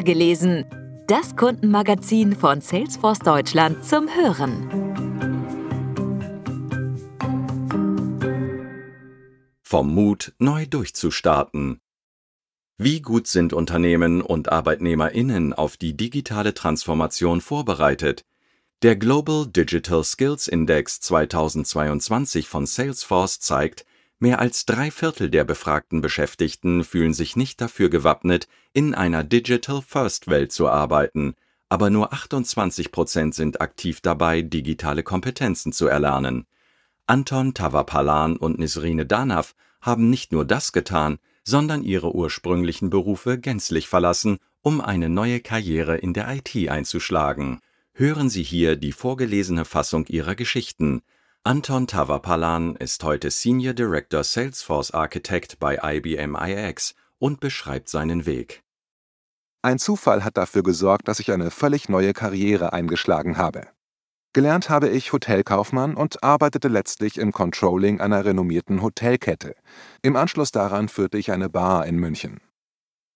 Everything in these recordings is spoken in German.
gelesen. Das Kundenmagazin von Salesforce Deutschland zum Hören. Vom Mut, neu durchzustarten. Wie gut sind Unternehmen und Arbeitnehmerinnen auf die digitale Transformation vorbereitet? Der Global Digital Skills Index 2022 von Salesforce zeigt, Mehr als drei Viertel der befragten Beschäftigten fühlen sich nicht dafür gewappnet, in einer Digital-First-Welt zu arbeiten, aber nur 28 Prozent sind aktiv dabei, digitale Kompetenzen zu erlernen. Anton Tavapalan und Nisrine Danav haben nicht nur das getan, sondern ihre ursprünglichen Berufe gänzlich verlassen, um eine neue Karriere in der IT einzuschlagen. Hören Sie hier die vorgelesene Fassung ihrer Geschichten. Anton Tavapalan ist heute Senior Director Salesforce Architect bei IBM iX und beschreibt seinen Weg. Ein Zufall hat dafür gesorgt, dass ich eine völlig neue Karriere eingeschlagen habe. Gelernt habe ich Hotelkaufmann und arbeitete letztlich im Controlling einer renommierten Hotelkette. Im Anschluss daran führte ich eine Bar in München.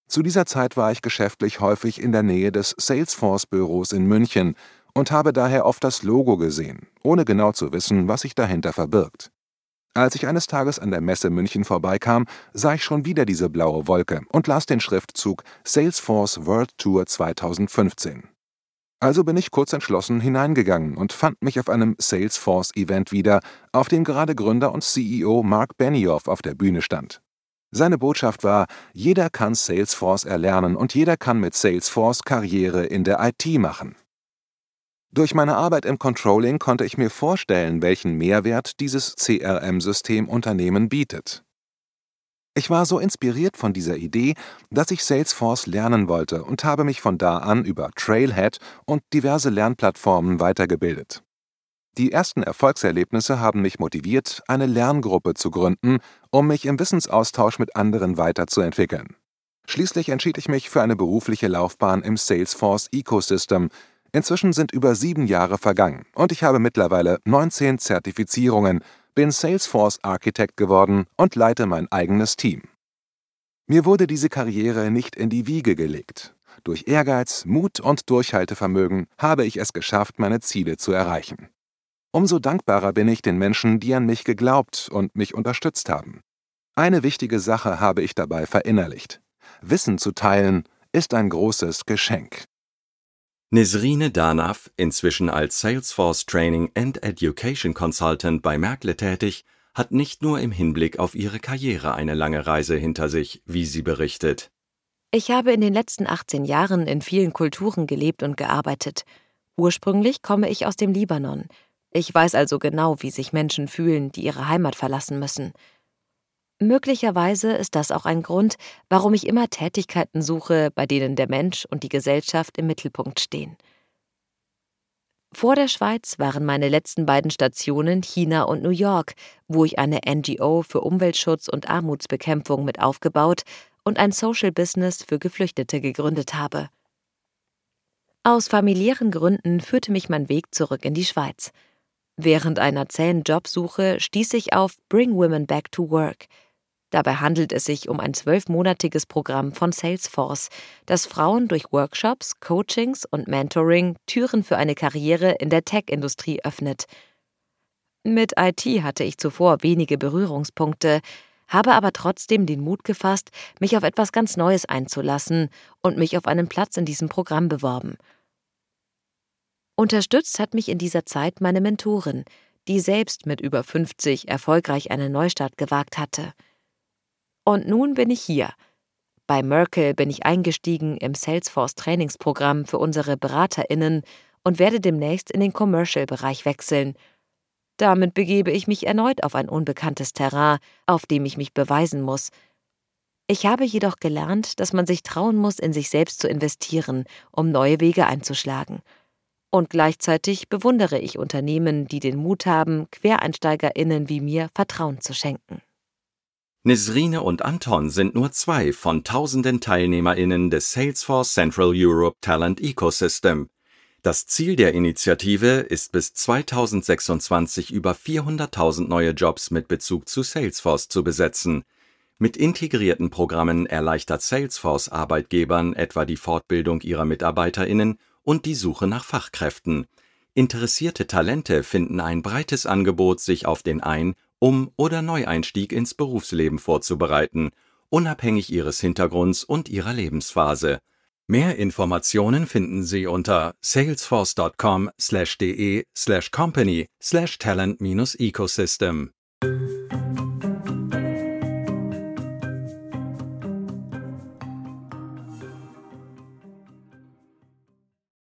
Zu dieser Zeit war ich geschäftlich häufig in der Nähe des Salesforce-Büros in München und habe daher oft das Logo gesehen, ohne genau zu wissen, was sich dahinter verbirgt. Als ich eines Tages an der Messe München vorbeikam, sah ich schon wieder diese blaue Wolke und las den Schriftzug Salesforce World Tour 2015. Also bin ich kurz entschlossen hineingegangen und fand mich auf einem Salesforce-Event wieder, auf dem gerade Gründer und CEO Mark Benioff auf der Bühne stand. Seine Botschaft war, jeder kann Salesforce erlernen und jeder kann mit Salesforce Karriere in der IT machen. Durch meine Arbeit im Controlling konnte ich mir vorstellen, welchen Mehrwert dieses CRM-System Unternehmen bietet. Ich war so inspiriert von dieser Idee, dass ich Salesforce lernen wollte und habe mich von da an über Trailhead und diverse Lernplattformen weitergebildet. Die ersten Erfolgserlebnisse haben mich motiviert, eine Lerngruppe zu gründen, um mich im Wissensaustausch mit anderen weiterzuentwickeln. Schließlich entschied ich mich für eine berufliche Laufbahn im Salesforce Ecosystem, Inzwischen sind über sieben Jahre vergangen und ich habe mittlerweile 19 Zertifizierungen, bin Salesforce Architect geworden und leite mein eigenes Team. Mir wurde diese Karriere nicht in die Wiege gelegt. Durch Ehrgeiz, Mut und Durchhaltevermögen habe ich es geschafft, meine Ziele zu erreichen. Umso dankbarer bin ich den Menschen, die an mich geglaubt und mich unterstützt haben. Eine wichtige Sache habe ich dabei verinnerlicht. Wissen zu teilen ist ein großes Geschenk. Nesrine Danav, inzwischen als Salesforce Training and Education Consultant bei Merkle tätig, hat nicht nur im Hinblick auf ihre Karriere eine lange Reise hinter sich, wie sie berichtet. Ich habe in den letzten 18 Jahren in vielen Kulturen gelebt und gearbeitet. Ursprünglich komme ich aus dem Libanon. Ich weiß also genau, wie sich Menschen fühlen, die ihre Heimat verlassen müssen. Möglicherweise ist das auch ein Grund, warum ich immer Tätigkeiten suche, bei denen der Mensch und die Gesellschaft im Mittelpunkt stehen. Vor der Schweiz waren meine letzten beiden Stationen China und New York, wo ich eine NGO für Umweltschutz und Armutsbekämpfung mit aufgebaut und ein Social Business für Geflüchtete gegründet habe. Aus familiären Gründen führte mich mein Weg zurück in die Schweiz. Während einer zähen Jobsuche stieß ich auf Bring Women Back to Work – Dabei handelt es sich um ein zwölfmonatiges Programm von Salesforce, das Frauen durch Workshops, Coachings und Mentoring Türen für eine Karriere in der Tech-Industrie öffnet. Mit IT hatte ich zuvor wenige Berührungspunkte, habe aber trotzdem den Mut gefasst, mich auf etwas ganz Neues einzulassen und mich auf einen Platz in diesem Programm beworben. Unterstützt hat mich in dieser Zeit meine Mentorin, die selbst mit über 50 erfolgreich einen Neustart gewagt hatte. Und nun bin ich hier. Bei Merkel bin ich eingestiegen im Salesforce Trainingsprogramm für unsere BeraterInnen und werde demnächst in den Commercial-Bereich wechseln. Damit begebe ich mich erneut auf ein unbekanntes Terrain, auf dem ich mich beweisen muss. Ich habe jedoch gelernt, dass man sich trauen muss, in sich selbst zu investieren, um neue Wege einzuschlagen. Und gleichzeitig bewundere ich Unternehmen, die den Mut haben, QuereinsteigerInnen wie mir Vertrauen zu schenken. Nesrine und Anton sind nur zwei von tausenden TeilnehmerInnen des Salesforce Central Europe Talent Ecosystem. Das Ziel der Initiative ist bis 2026 über 400.000 neue Jobs mit Bezug zu Salesforce zu besetzen. Mit integrierten Programmen erleichtert Salesforce Arbeitgebern etwa die Fortbildung ihrer Mitarbeiterinnen und die Suche nach Fachkräften. Interessierte Talente finden ein breites Angebot, sich auf den Ein- Um- oder Neueinstieg ins Berufsleben vorzubereiten, unabhängig ihres Hintergrunds und ihrer Lebensphase. Mehr Informationen finden Sie unter salesforce.com/de/company/talent-ecosystem.